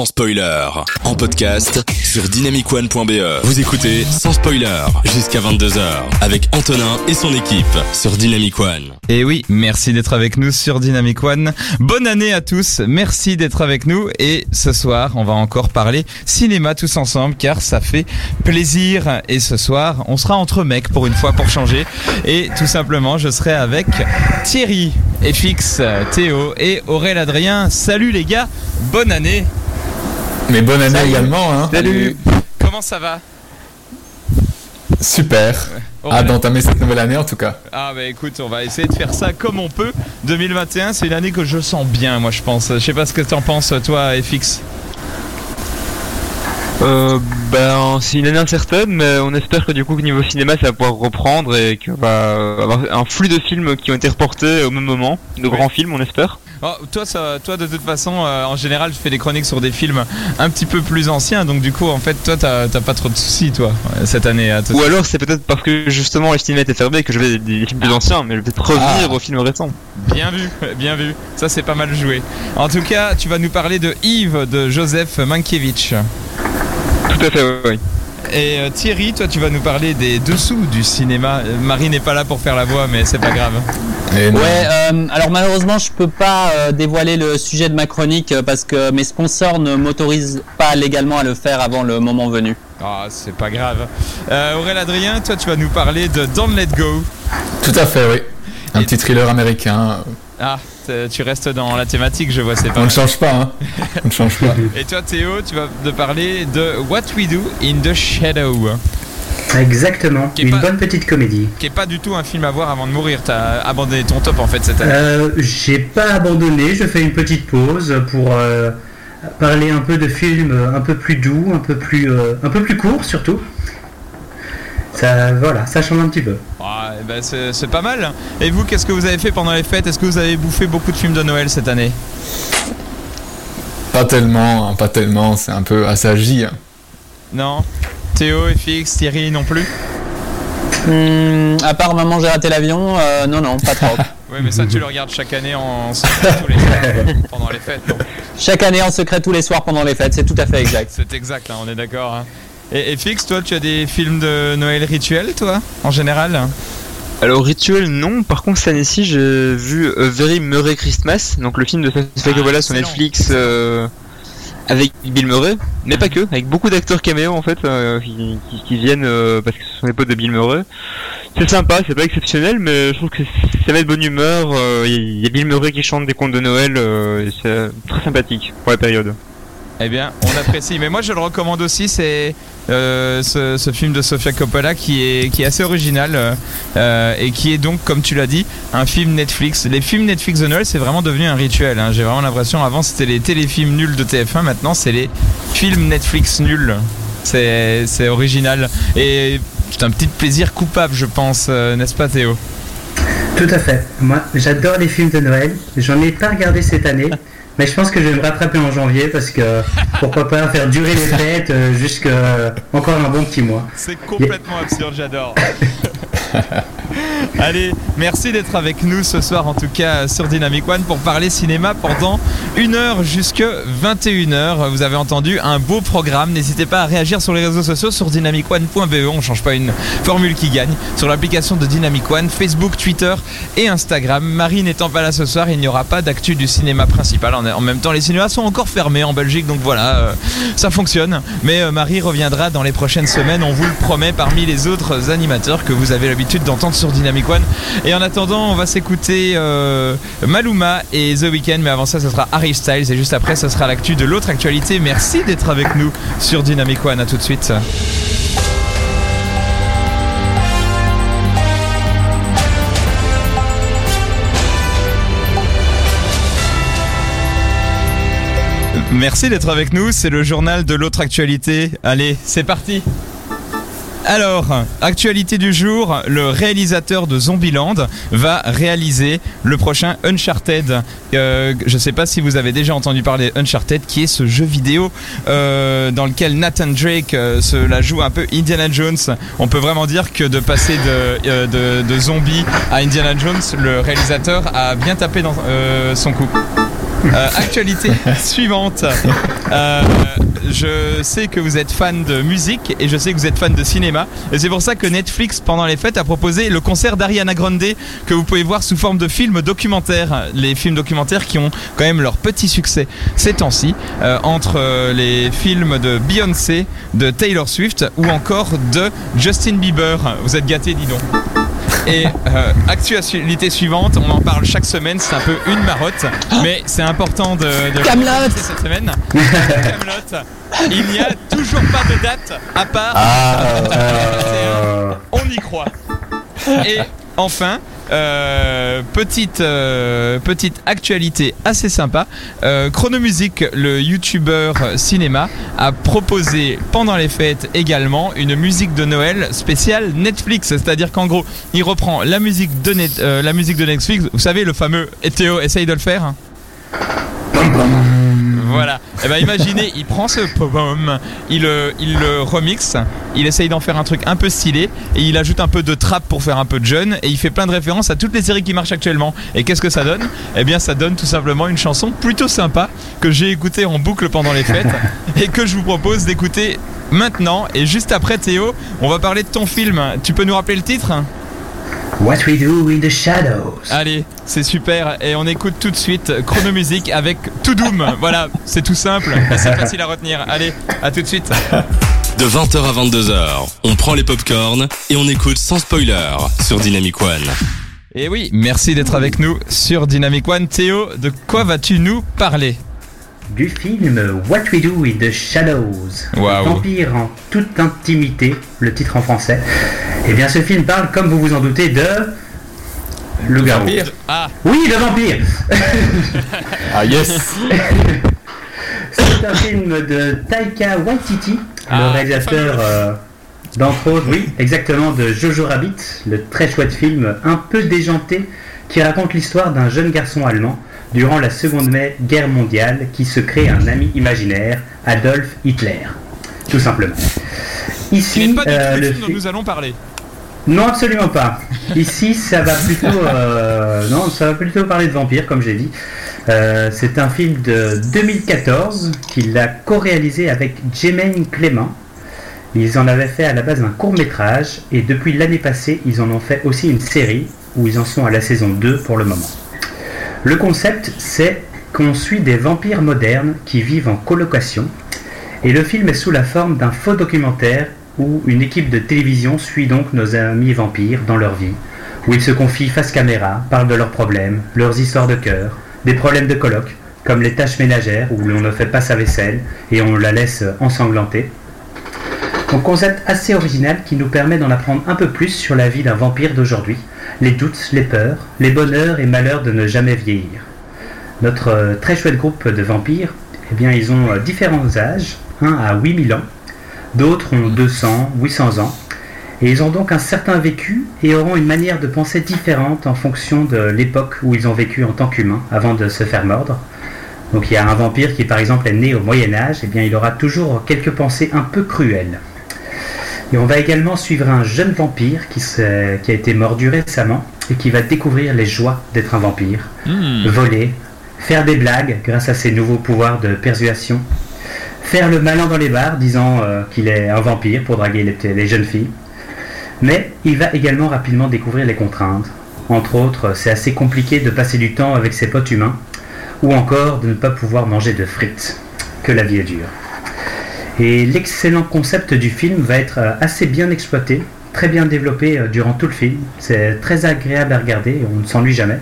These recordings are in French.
sans spoiler. En podcast sur dynamicone.be. Vous écoutez sans spoiler jusqu'à 22h avec Antonin et son équipe sur Dynamic One. Et oui, merci d'être avec nous sur Dynamic One. Bonne année à tous, merci d'être avec nous. Et ce soir, on va encore parler cinéma tous ensemble car ça fait plaisir. Et ce soir, on sera entre mecs pour une fois pour changer. Et tout simplement, je serai avec Thierry, FX, Théo et Aurélien Adrien. Salut les gars, bonne année. Mais bonne année également. Hein. Salut. Comment ça va? Super. Ah, d'entamer cette nouvelle année en tout cas. Ah bah écoute, on va essayer de faire ça comme on peut. 2021, c'est une année que je sens bien, moi je pense. Je sais pas ce que t'en penses, toi, FX. Euh, ben, c'est une année incertaine, mais on espère que du coup, au niveau cinéma, ça va pouvoir reprendre et qu'on va avoir un flux de films qui ont été reportés au même moment, de grands films, on espère. Oh, toi, ça, toi, de toute façon, euh, en général, je fais des chroniques sur des films un petit peu plus anciens, donc du coup, en fait, toi, t'as pas trop de soucis, toi, cette année. à Ou alors, c'est peut-être parce que justement, les cinémas étaient fermés que je vais des films plus anciens, mais je vais peut-être revenir Ah. aux films récents. Bien vu, bien vu. Ça, c'est pas mal joué. En tout cas, tu vas nous parler de Yves de Joseph Mankiewicz. Tout à fait, oui. Et euh, Thierry, toi, tu vas nous parler des dessous du cinéma. Euh, Marie n'est pas là pour faire la voix, mais c'est pas grave. Et. Ouais, euh, alors malheureusement, je peux pas euh, dévoiler le sujet de ma chronique euh, parce que mes sponsors ne m'autorisent pas légalement à le faire avant le moment venu. Ah, c'est pas grave. Euh, Aurélien Adrien, toi, tu vas nous parler de Don't Let Go. Tout à fait, oui. Un Et- petit thriller américain. Ah, tu restes dans la thématique, je vois, c'est pas On ne change pas, hein. On ne change pas. Et toi, Théo, tu vas nous parler de What We Do in the Shadow, Exactement, une pas- bonne petite comédie. qui est pas du tout un film à voir avant de mourir. T'as abandonné ton top en fait cette année. Euh, J'ai pas abandonné, je fais une petite pause pour euh, parler un peu de films un peu plus doux, un peu plus, euh, un peu plus courts surtout. Ça, voilà, ça change un petit peu. Ah, eh ben, c'est c'est pas mal. Et vous, qu'est-ce que vous avez fait pendant les fêtes? Est-ce que vous avez bouffé beaucoup de films de Noël cette année? Pas tellement, hein, pas tellement. C'est un peu assagi. hein. Non? Théo, FX, Thierry non plus? Hmm, à part Maman, j'ai raté l'avion, euh, non, non, pas trop. Oui, mais ça, tu le regardes chaque année en secret tous les soirs pendant les fêtes. Chaque année en secret tous les soirs pendant les fêtes, c'est tout à fait exact. C'est exact, hein, on est d'accord. Hein. Et FX, toi, tu as des films de Noël rituels, toi, en général Alors, rituel, non. Par contre, cette année-ci, j'ai vu A Very Murray Christmas, donc le film de Sofia Ah, sur. Netflix euh, avec Bill Murray, mais pas que, avec beaucoup d'acteurs caméo en fait, euh, qui, qui- qui viennent euh, parce que ce sont les potes de Bill Murray. C'est sympa, c'est pas exceptionnel, mais je trouve que ça met de bonne humeur. Il y, a Bill Murray qui chante des contes de Noël, et c'est très sympathique pour la période. Eh bien, on apprécie. Mais moi, je le recommande aussi. C'est euh, ce, film de Sofia Coppola qui est, qui est assez original euh, euh, et qui est donc, comme tu l'as dit, un film Netflix. Les films Netflix de Noël, c'est vraiment devenu un rituel. hein. J'ai vraiment l'impression. Avant, c'était les téléfilms nuls de TF1. Maintenant, c'est les films Netflix nuls. C'est original. Et c'est un petit plaisir coupable, je pense, n'est-ce pas, Théo? Tout à fait. Moi, j'adore les films de Noël. J'en ai pas regardé cette année, mais je pense que je vais me rattraper en janvier parce que pourquoi pas faire durer les fêtes euh, jusqu'à encore un bon petit mois. C'est complètement absurde, j'adore. Allez, merci d'être avec nous ce soir, en tout cas sur Dynamic One, pour parler cinéma pendant une heure jusque 21h. Vous avez entendu un beau programme. N'hésitez pas à réagir sur les réseaux sociaux sur dynamicone.be. On change pas une formule qui gagne. Sur l'application de Dynamic One, Facebook, Twitter et Instagram. Marie n'étant pas là ce soir, il n'y aura pas d'actu du cinéma principal. En, en même temps, les cinémas sont encore fermés en Belgique, donc voilà, euh, ça fonctionne. Mais euh, Marie reviendra dans les prochaines semaines, on vous le promet, parmi les autres animateurs que vous avez l'habitude d'entendre sur Dynamic One. Et en attendant, on va s'écouter euh, Maluma et The Weeknd, mais avant ça, ce sera Harry Styles et juste après, ce sera l'actu de l'autre actualité. Merci d'être avec nous sur Dynamic One. À tout de suite. Merci d'être avec nous, c'est le journal de l'autre actualité. Allez, c'est parti alors, actualité du jour, le réalisateur de Zombieland va réaliser le prochain Uncharted. Euh, je ne sais pas si vous avez déjà entendu parler Uncharted, qui est ce jeu vidéo euh, dans lequel Nathan Drake euh, se la joue un peu Indiana Jones. On peut vraiment dire que de passer de, de, de zombie à Indiana Jones, le réalisateur a bien tapé dans son coup. Euh, actualité suivante. Euh, je sais que vous êtes fan de musique et je sais que vous êtes fan de cinéma. Et c'est pour ça que Netflix, pendant les fêtes, a proposé le concert d'Ariana Grande que vous pouvez voir sous forme de film documentaire. Les films documentaires qui ont quand même leur petit succès ces temps-ci. euh, entre les films de Beyoncé, de Taylor Swift ou encore de Justin Bieber. Vous êtes gâtés, dis donc. Et euh, actualité suivante, on en parle chaque semaine, c'est un peu une marotte, mais c'est important de, de Kaamelott cette semaine. Kaamelott. Il n'y a toujours pas de date à part Euh, on y croit. Et enfin, euh, petite, euh, petite actualité assez sympa. Euh, Chronomusique, le youtubeur cinéma, a proposé pendant les fêtes également une musique de Noël spéciale Netflix. C'est-à-dire qu'en gros, il reprend la musique de, euh, Netflix. Vous savez, le fameux Théo, essaye de le faire. Voilà. Et ben imaginez, il prend ce pom, il, euh, il le remixe, il essaye d'en faire un truc un peu stylé et il ajoute un peu de trap pour faire un peu de jeune et il fait plein de références à toutes les séries qui marchent actuellement. Et qu'est-ce que ça donne? Eh bien, ça donne tout simplement une chanson plutôt sympa que j'ai écoutée en boucle pendant les fêtes et que je vous propose d'écouter maintenant. Et juste après, Théo, on va parler de ton film. Tu peux nous rappeler le titre? What we do in the shadows. Allez, c'est super. Et on écoute tout de suite Chronomusique avec To Doom. Voilà, c'est tout simple et c'est facile à retenir. Allez, à tout de suite. De 20h à 22h, on prend les popcorns et on écoute sans spoiler sur Dynamic One. Et oui, merci d'être avec nous sur Dynamic One. Théo, de quoi vas-tu nous parler? Du film What We Do in the Shadows. Vampire en toute intimité, le titre en français. Eh bien, ce film parle, comme vous vous en doutez, de. Le garou. Ah, Oui, le vampire Ah yes C'est un film de Taika Waititi, Ah, le réalisateur euh, d'entre autres, oui, exactement, de Jojo Rabbit, le très chouette film un peu déjanté qui raconte l'histoire d'un jeune garçon allemand durant la Seconde Guerre mondiale qui se crée un ami imaginaire, Adolf Hitler, tout simplement. Ici, n'est pas du euh, tout le film dont nous allons parler. non, absolument pas. Ici, ça va plutôt, euh, non, ça va plutôt parler de vampires, comme j'ai dit. Euh, c'est un film de 2014 qu'il a co-réalisé avec Jemaine Clément. Ils en avaient fait à la base un court métrage et depuis l'année passée, ils en ont fait aussi une série où ils en sont à la saison 2 pour le moment. Le concept, c'est qu'on suit des vampires modernes qui vivent en colocation et le film est sous la forme d'un faux documentaire où une équipe de télévision suit donc nos amis vampires dans leur vie, où ils se confient face caméra, parlent de leurs problèmes, leurs histoires de cœur, des problèmes de coloc, comme les tâches ménagères où l'on ne fait pas sa vaisselle et on la laisse ensanglanter. Un concept assez original qui nous permet d'en apprendre un peu plus sur la vie d'un vampire d'aujourd'hui, les doutes, les peurs, les bonheurs et malheurs de ne jamais vieillir. Notre euh, très chouette groupe de vampires, eh bien, ils ont euh, différents âges, un à 8000 ans, d'autres ont 200, 800 ans, et ils ont donc un certain vécu et auront une manière de penser différente en fonction de l'époque où ils ont vécu en tant qu'humains avant de se faire mordre. Donc il y a un vampire qui par exemple est né au Moyen Âge, et bien il aura toujours quelques pensées un peu cruelles. Et on va également suivre un jeune vampire qui, a été mordu récemment et qui va découvrir les joies d'être un vampire Hmm. voler, faire des blagues grâce à ses nouveaux pouvoirs de persuasion, faire le malin dans les bars disant euh, qu'il est un vampire pour draguer les, les jeunes filles. Mais il va également rapidement découvrir les contraintes. Entre autres, c'est assez compliqué de passer du temps avec ses potes humains, ou encore de ne pas pouvoir manger de frites. Que la vie est dure. Et l'excellent concept du film va être euh, assez bien exploité, très bien développé euh, durant tout le film. C'est très agréable à regarder on ne s'ennuie jamais.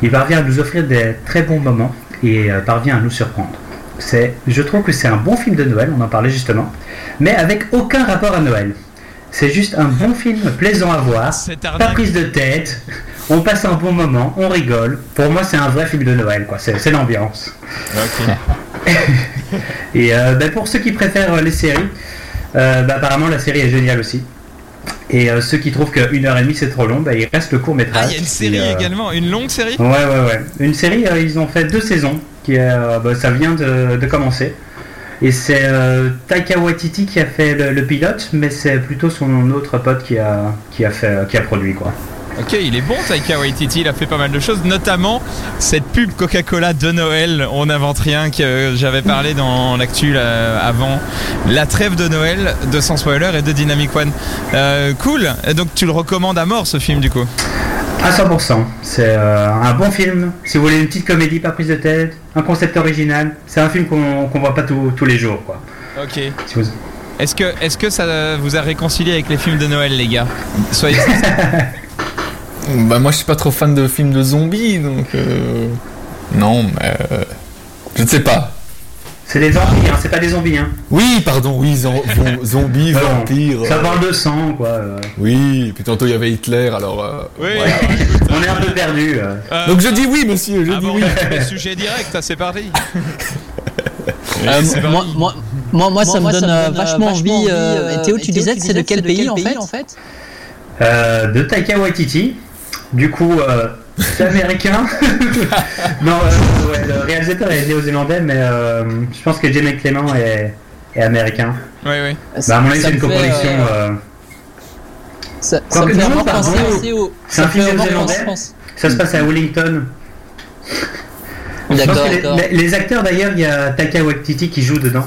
Il parvient à nous offrir des très bons moments et euh, parvient à nous surprendre. C'est, je trouve que c'est un bon film de Noël, on en parlait justement, mais avec aucun rapport à Noël. C'est juste un bon film plaisant à voir, pas prise de tête, on passe un bon moment, on rigole. Pour moi, c'est un vrai film de Noël, quoi. C'est, l'ambiance. Et euh, ben, pour ceux qui préfèrent euh, les séries, euh, ben, apparemment la série est géniale aussi. Et euh, ceux qui trouvent qu'une heure et demie c'est trop long, ben, il reste le court métrage. Ah, il y a une série également, une longue série? Ouais, ouais, ouais. Une série, euh, ils ont fait deux saisons. Qui bah, ça vient de, de commencer. Et c'est Taika Waititi qui a fait le, le pilote, mais c'est plutôt son autre pote qui a, qui a, fait, qui a produit, quoi. Ok, il est bon Taika Waititi, il a fait pas mal de choses, notamment cette pub Coca-Cola de Noël, on n'invente rien, que j'avais parlé dans l'actu avant, la trêve de Noël de Sans Spoiler et de Dynamic One. Euh, cool, Et donc tu le recommandes à mort ce film du coup? À 100%. C'est euh, un bon film. Si vous voulez une petite comédie, pas prise de tête, un concept original, c'est un film qu'on qu'on voit pas tous- tous les jours. quoi. Ok. Si vous- Est-ce que, est que ça vous a réconcilié avec les films de Noël les gars? Soyez Bah moi je suis pas trop fan de films de zombies donc euh, non mais euh, je ne sais pas. C'est des zombies, hein, c'est pas des zombies. Hein. Oui pardon oui zom- zombies Bon, vampires. Ça euh, parle de sang, quoi. euh. Oui puis tantôt il y avait Hitler alors. euh, Oui, ouais. On est un peu perdu. Donc je dis oui monsieur je dis abordons oui. le sujet direct, c'est parti. Euh, moi, moi, moi, moi, ça me moi, donne ça me donne, vachement envie. envie, et Théo, tu disais, c'est de quel pays en fait? Euh, de Taika Waititi. Du coup, euh, c'est américain. non, euh, ouais, le réalisateur est néo-zélandais, mais euh, je pense que Jamie Clément est, est américain. Oui, oui. Bah, à mon avis, c'est une coproduction. Ça, ça Quoique me fait non, vraiment pardon. penser au. C'est un film néo-zélandais. ça se passe à Wellington. D'accord, les, d'accord. les- les acteurs d'ailleurs, il y a Taika Waititi qui joue dedans,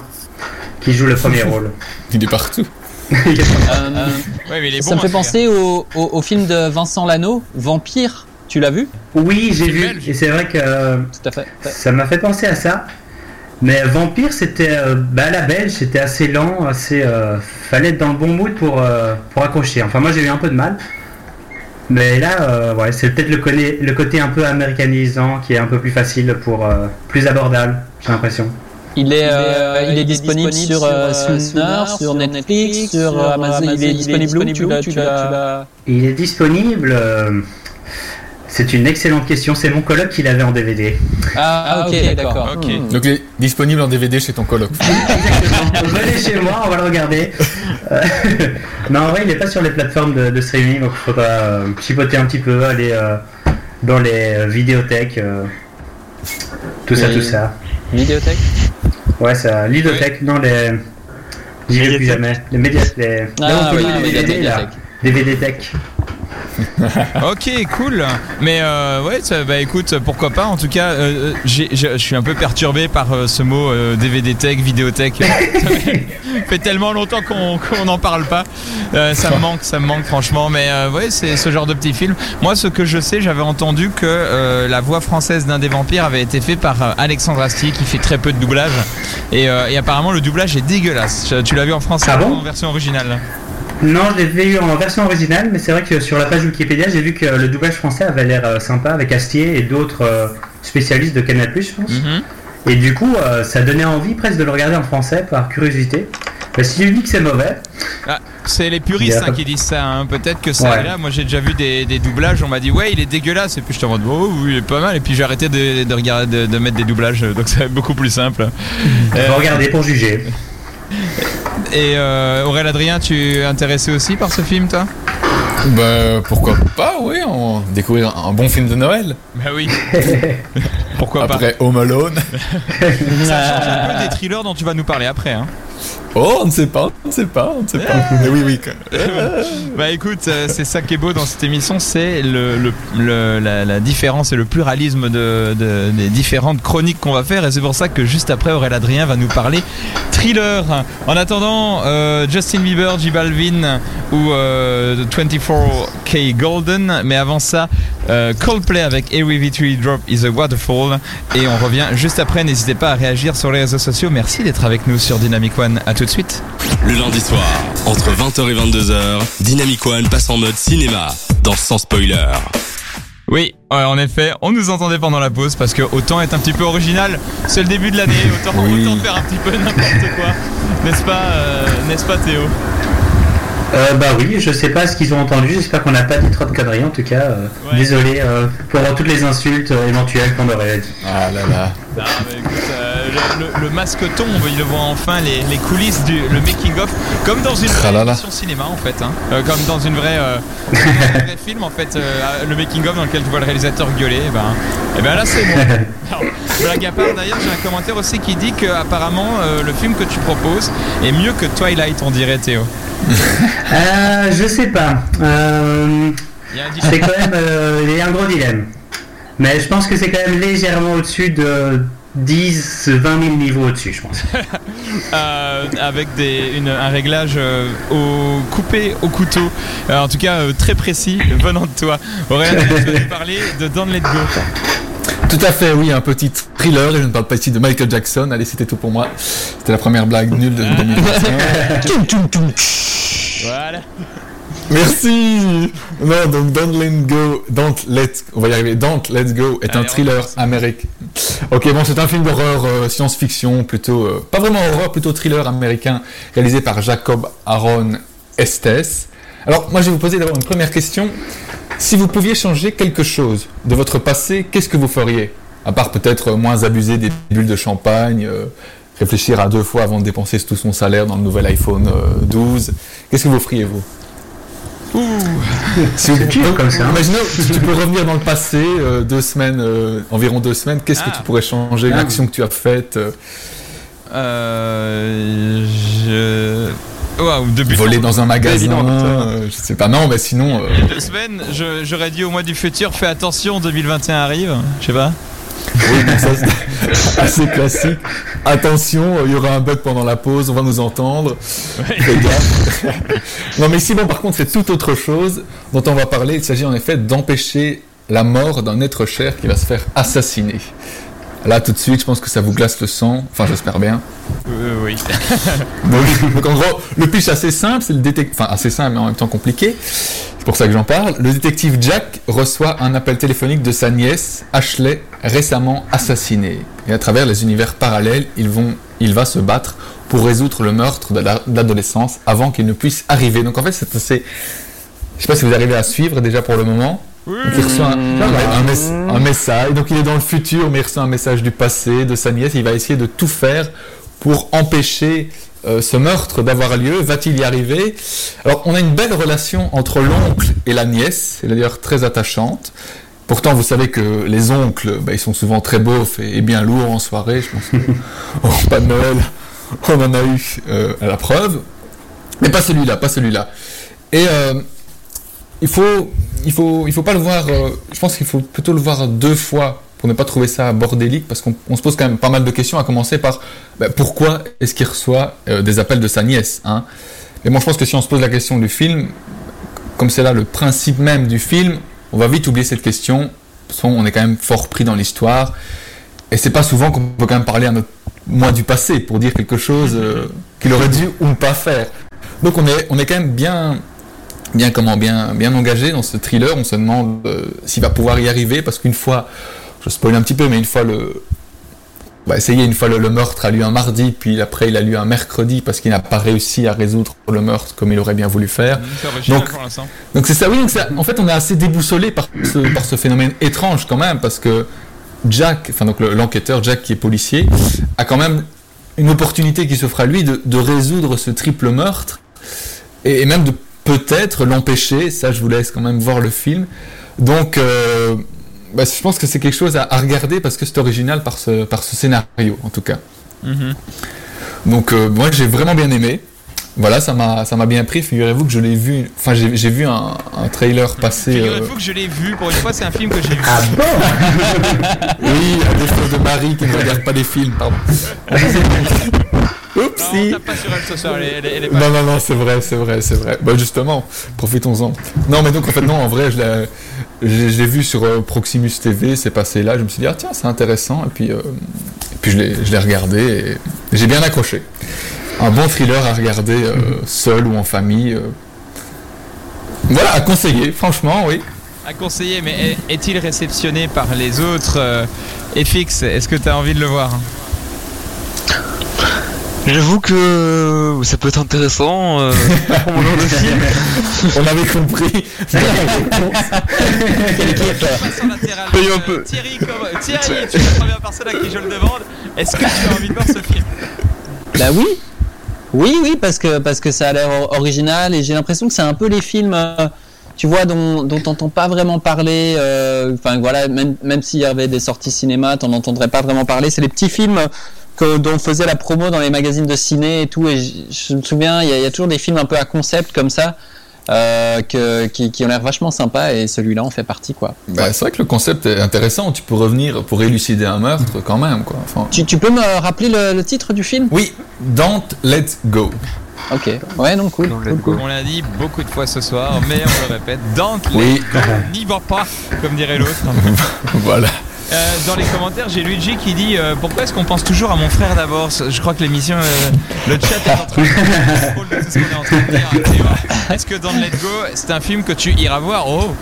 qui joue le premier rôle. Il est partout. Euh, Ouais, mais il est ça bon, me fait celui-là. penser au, au, au film de Vincent Lano, Vampire. Tu l'as vu? Oui, j'ai vu, belge. et c'est vrai que euh, Tout à fait. ça m'a fait penser à ça. Mais Vampire, c'était euh, bah, à la belge, c'était assez lent, assez. euh, fallait être dans le bon mood pour, euh, pour accrocher. Enfin, moi j'ai eu un peu de mal. Mais là, euh, ouais, c'est peut-être le, côté- le côté un peu américanisant qui est un peu plus facile pour. euh, plus abordable, j'ai l'impression. Il est, euh, euh, il est il est disponible disponible sur euh, sur, euh, Sooner, sur sur Netflix, Netflix, sur sur Amazon. Il est disponible où Tu l'as- tu l'as- Il est disponible. euh, c'est une excellente question. C'est mon coloc qui l'avait en DVD. Ah, ok, d'accord. Ok. Hmm. Donc il est disponible en DVD chez ton coloc. Venez chez moi, on va le regarder. Non, en vrai, il n'est pas sur les plateformes de, de streaming, donc il faudra euh, chipoter un petit peu, aller euh, dans les euh, vidéothèques, euh, tout ça, tout ça. Vidéothèque? Ouais, ça, Lidothèque, non, les. J'y vais plus jamais. Les médias, les. là où on Ah peut oui, les médiathèque, DVD, là. DVD tech. Ok, cool. Mais euh, ouais, ça- bah écoute, pourquoi pas. En tout cas, euh, j'ai- je suis un peu perturbé par euh, ce mot euh, DVD tech, vidéothèque. ça fait tellement longtemps qu'on n'en parle pas. Euh, ça me manque, ça me manque franchement. Mais euh, ouais, c'est ce genre de petit film. Moi, ce que je sais, j'avais entendu que euh, la voix française d'un des vampires avait été fait par euh, Alexandre Astier, qui fait très peu de doublage. Et, euh, et apparemment, le doublage est dégueulasse. Tu l'as vu en français Ah bon? en version originale Non, je l'ai vu en version originale, mais c'est vrai que sur la page Wikipédia, j'ai vu que le doublage français avait l'air euh, sympa avec Astier et d'autres euh, spécialistes de Canal+, je pense. Mhm. Et du coup, euh, ça donnait envie presque de le regarder en français par curiosité. Mais si tu dis que c'est mauvais, Ah, c'est les puristes hein, qui disent ça. hein. Peut-être que c'est Ouais. agréable. Moi, j'ai déjà vu des, des doublages. On m'a dit ouais, il est dégueulasse. Et puis je te demande oh il est pas mal. Et puis j'ai arrêté de, de regarder, de, de mettre des doublages. Donc c'est beaucoup plus simple. Euh, regarder pour juger. et euh, Aurélien Adrien, tu es intéressé aussi par ce film, toi? Bah pourquoi pas oui, on découvrir un bon film de Noël. Bah oui. Pourquoi Après Home Alone. pas Ça change un peu des thrillers dont tu vas nous parler après. Hein. Oh on ne sait pas, on ne sait pas, on ne sait pas. Mais oui oui. quoi. Bah écoute, euh, c'est ça qui est beau dans cette émission, c'est le, le- le- la, la différence et le pluralisme de, de- des différentes chroniques qu'on va faire. Et c'est pour ça que juste après, Aurélien Adrien va nous parler thriller. En attendant, euh, Justin Bieber, J Balvin ou euh, 24K Golden. Mais avant ça, euh, Coldplay avec Every Victory Drop is a Waterfall. Et on revient juste après. N'hésitez pas à réagir sur les réseaux sociaux. Merci d'être avec nous sur Dynamic One. À tout de suite. Le lundi soir, entre 20h et 22h, Dynamic One passe en mode cinéma dans Sans Spoiler. Oui, ouais, en effet, on nous entendait pendant la pause parce que autant être un petit peu original, c'est le début de l'année, autant, Oui. autant faire un petit peu n'importe quoi, n'est-ce pas, euh, n'est-ce pas Théo? Euh, bah oui, je sais pas ce qu'ils ont entendu, j'espère qu'on n'a pas dit trop de conneries en tout cas. euh, Ouais. Désolé euh, pour toutes les insultes euh, éventuelles qu'on aurait dit. Ah là là. Ah, bah, écoute, euh, le, le- le masque tombe, il le voit enfin les, les coulisses du le making of, comme dans une vraie Ah là là. émission cinéma en fait, hein. Euh, comme dans une vraie, euh, un vrai film en fait, euh, le making of dans lequel tu vois le réalisateur gueuler, et ben, et ben là c'est moi. Alors, blague à part d'ailleurs, j'ai un commentaire aussi qui dit que apparemment euh, le film que tu proposes est mieux que Twilight, on dirait Théo. Euh, je sais pas. Euh, Il y a un c'est quand même euh, il y a un gros dilemme. Mais je pense que c'est quand même légèrement au-dessus de 10, 20 000 niveaux au-dessus, je pense. Euh, avec des, une- un réglage euh, au coupé au couteau, Euh, en tout cas euh, très précis, venant de toi. Aurélien, tu vas nous parler de Don't Let Go. Tout à fait, oui, un petit thriller, et je ne parle pas ici de Michael Jackson. Allez, c'était tout pour moi. C'était la première blague nulle de 2021. Voilà. Merci. Non, donc Don't Let Go, Don't Let, on va y arriver. Don't Let's Go est Allez, un thriller américain. Ok, bon, c'est un film d'horreur euh, science-fiction, plutôt euh, pas vraiment horreur, plutôt thriller américain, réalisé par Jacob Aaron Estes. Alors, moi, je vais vous poser d'abord une première question. Si vous pouviez changer quelque chose de votre passé, qu'est-ce que vous feriez? À part peut-être euh, moins abuser des bulles de champagne, euh, réfléchir à deux fois avant de dépenser tout son salaire dans le nouvel iPhone euh, 12. Qu'est-ce que vous feriez, vous- C'est comme ça. Imaginons, si tu peux revenir dans le passé, euh, deux semaines, euh, environ deux semaines, qu'est-ce Ah. que tu pourrais changer Ah. action que tu as faite euh, Euh, je. Waouh, depuis Voler dans un magasin euh, Je sais pas, non, mais sinon... euh, il y a deux semaines, je- j'aurais dit au mois du futur, fais attention, 2021 arrive. Je sais pas. Oui, donc ça c'est assez classique. Attention, euh, il y aura un bug pendant la pause, on va nous entendre. Fais gaffe. non mais ici, bon, par contre, c'est tout autre chose dont on va parler. Il s'agit en effet d'empêcher la mort d'un être cher qui va se faire assassiner. Là, tout de suite, je pense que ça vous glace le sang. Enfin, j'espère bien. Euh, oui. Donc, donc, en gros, le pitch assez simple, c'est le détective, enfin assez simple mais en même temps compliqué. C'est pour ça que j'en parle. Le détective Jack reçoit un appel téléphonique de sa nièce Ashley, récemment assassinée. Et à travers les univers parallèles, ils vont, il va se battre pour résoudre le meurtre de l'adolescence avant qu'il ne puisse arriver. Donc en fait, c'est assez. Je sais pas si vous arrivez à suivre déjà pour le moment. Il reçoit un, un mes- un message. Donc il est dans le futur, mais il reçoit un message du passé de sa nièce. Il va essayer de tout faire pour empêcher euh, ce meurtre d'avoir lieu. Va-t-il y arriver? Alors on a une belle relation entre l'oncle et la nièce. Elle est d'ailleurs très attachante. Pourtant, vous savez que les oncles, bah, ils sont souvent très beaufs et, et bien lourds en soirée. Je pense que au repas de Noël, on en a eu euh, à la preuve. Mais pas celui-là, pas celui-là. Et euh, il faut, il faut, il faut pas le voir. euh, je pense qu'il faut plutôt le voir deux fois pour ne pas trouver ça bordélique, parce qu'on on se pose quand même pas mal de questions. À commencer par bah, pourquoi est-ce qu'il reçoit euh, des appels de sa nièce hein? Mais bon, je pense que si on se pose la question du film, comme c'est là le principe même du film, on va vite oublier cette question. Qu'on est quand même fort pris dans l'histoire, et c'est pas souvent qu'on peut quand même parler à notre moi du passé pour dire quelque chose euh, qu'il aurait dû ou pas faire. Donc on est, on est quand même bien, bien comment, bien, bien engagé dans ce thriller. On se demande euh, s'il va pouvoir y arriver parce qu'une fois, je spoil un petit peu, mais une fois le, bah, essayer une fois le, le meurtre a lieu un mardi, puis après il a lieu un mercredi parce qu'il n'a pas réussi à résoudre le meurtre comme il aurait bien voulu faire. Original Donc-. Donc c'est ça, oui. Donc en fait, on est assez déboussolé par ce, par ce phénomène étrange quand même, parce que Jack, enfin donc le- l'enquêteur Jack qui est policier, a quand même une opportunité qui s'offre à lui de, de résoudre ce triple meurtre et, et même de peut-être l'empêcher. Ça, je vous laisse quand même voir le film. Donc, euh, bah, je pense que c'est quelque chose à, à regarder parce que c'est original par ce, par ce scénario, en tout cas. Mhm. Donc euh, moi j'ai vraiment bien aimé. Voilà, ça m'a ça m'a bien pris. Figurez-vous que je l'ai vu. Enfin, j'ai j'ai vu un, un trailer passer. euh, Figurez-vous que je l'ai vu, pour une fois, c'est un film que j'ai vu. Ah bon? Oui, à défaut de Marie qui ne regarde pas les films, pardon. Oupsie. tape pas sur elle ce soir, elle est, elle est- elle est pas. Non, non, non, c'est vrai, c'est vrai, c'est vrai. Bah justement, profitons-en. Non, mais donc en fait, non, en vrai, je l'ai- vu sur euh, Proximus TV, c'est passé là, je me suis dit, ah tiens, c'est intéressant, et puis, euh, et puis je l'ai regardé, et j'ai bien accroché. Un bon thriller à regarder euh, seul ou en famille. Voilà, à conseiller, franchement, oui. À conseiller, mais est- est-il réceptionné par les autres euh, FX Est-ce que tu as envie de le voir J'avoue que ça peut être intéressant euh, pour mon genre de film. On avait compris. Un euh, peu. Thierry, comme- Thierry, tu es la première personne à qui je le demande. Est-ce que tu as envie de voir ce film? Bah oui. Oui, oui, parce que, parce que ça a l'air or- original et j'ai l'impression que c'est un peu les films, euh, tu vois, dont, dont t'entends pas vraiment parler. euh, Enfin voilà, même, même s'il y avait des sorties cinéma, t'en entendrais pas vraiment parler. C'est les petits films que, dont on faisait la promo dans les magazines de ciné et tout. Et je me souviens, il y, a- il y a toujours des films un peu à concept comme ça. euh, que, qui, qui ont l'air vachement sympa et celui-là en fait partie quoi. Bah, c'est vrai que le concept est intéressant. Tu peux revenir pour élucider un meurtre quand même, quoi. Enfin, Tu, tu peux me rappeler le, le titre du film? Oui, Don't Let Go. Ok, ouais, non, cool. Don't cool, cool. On l'a dit beaucoup de fois ce soir, mais on le répète, Dante Oui. n'y va pas, comme dirait l'autre. voilà. Euh, dans les commentaires, j'ai Luigi qui dit euh, Pourquoi est-ce qu'on pense toujours à mon frère d'abord Je crois que l'émission, euh, le chat est en train de contrôle de tout ce qu'on est en train de dire. Théo. Est-ce que dans Let Go, c'est un film que tu iras voir? Oh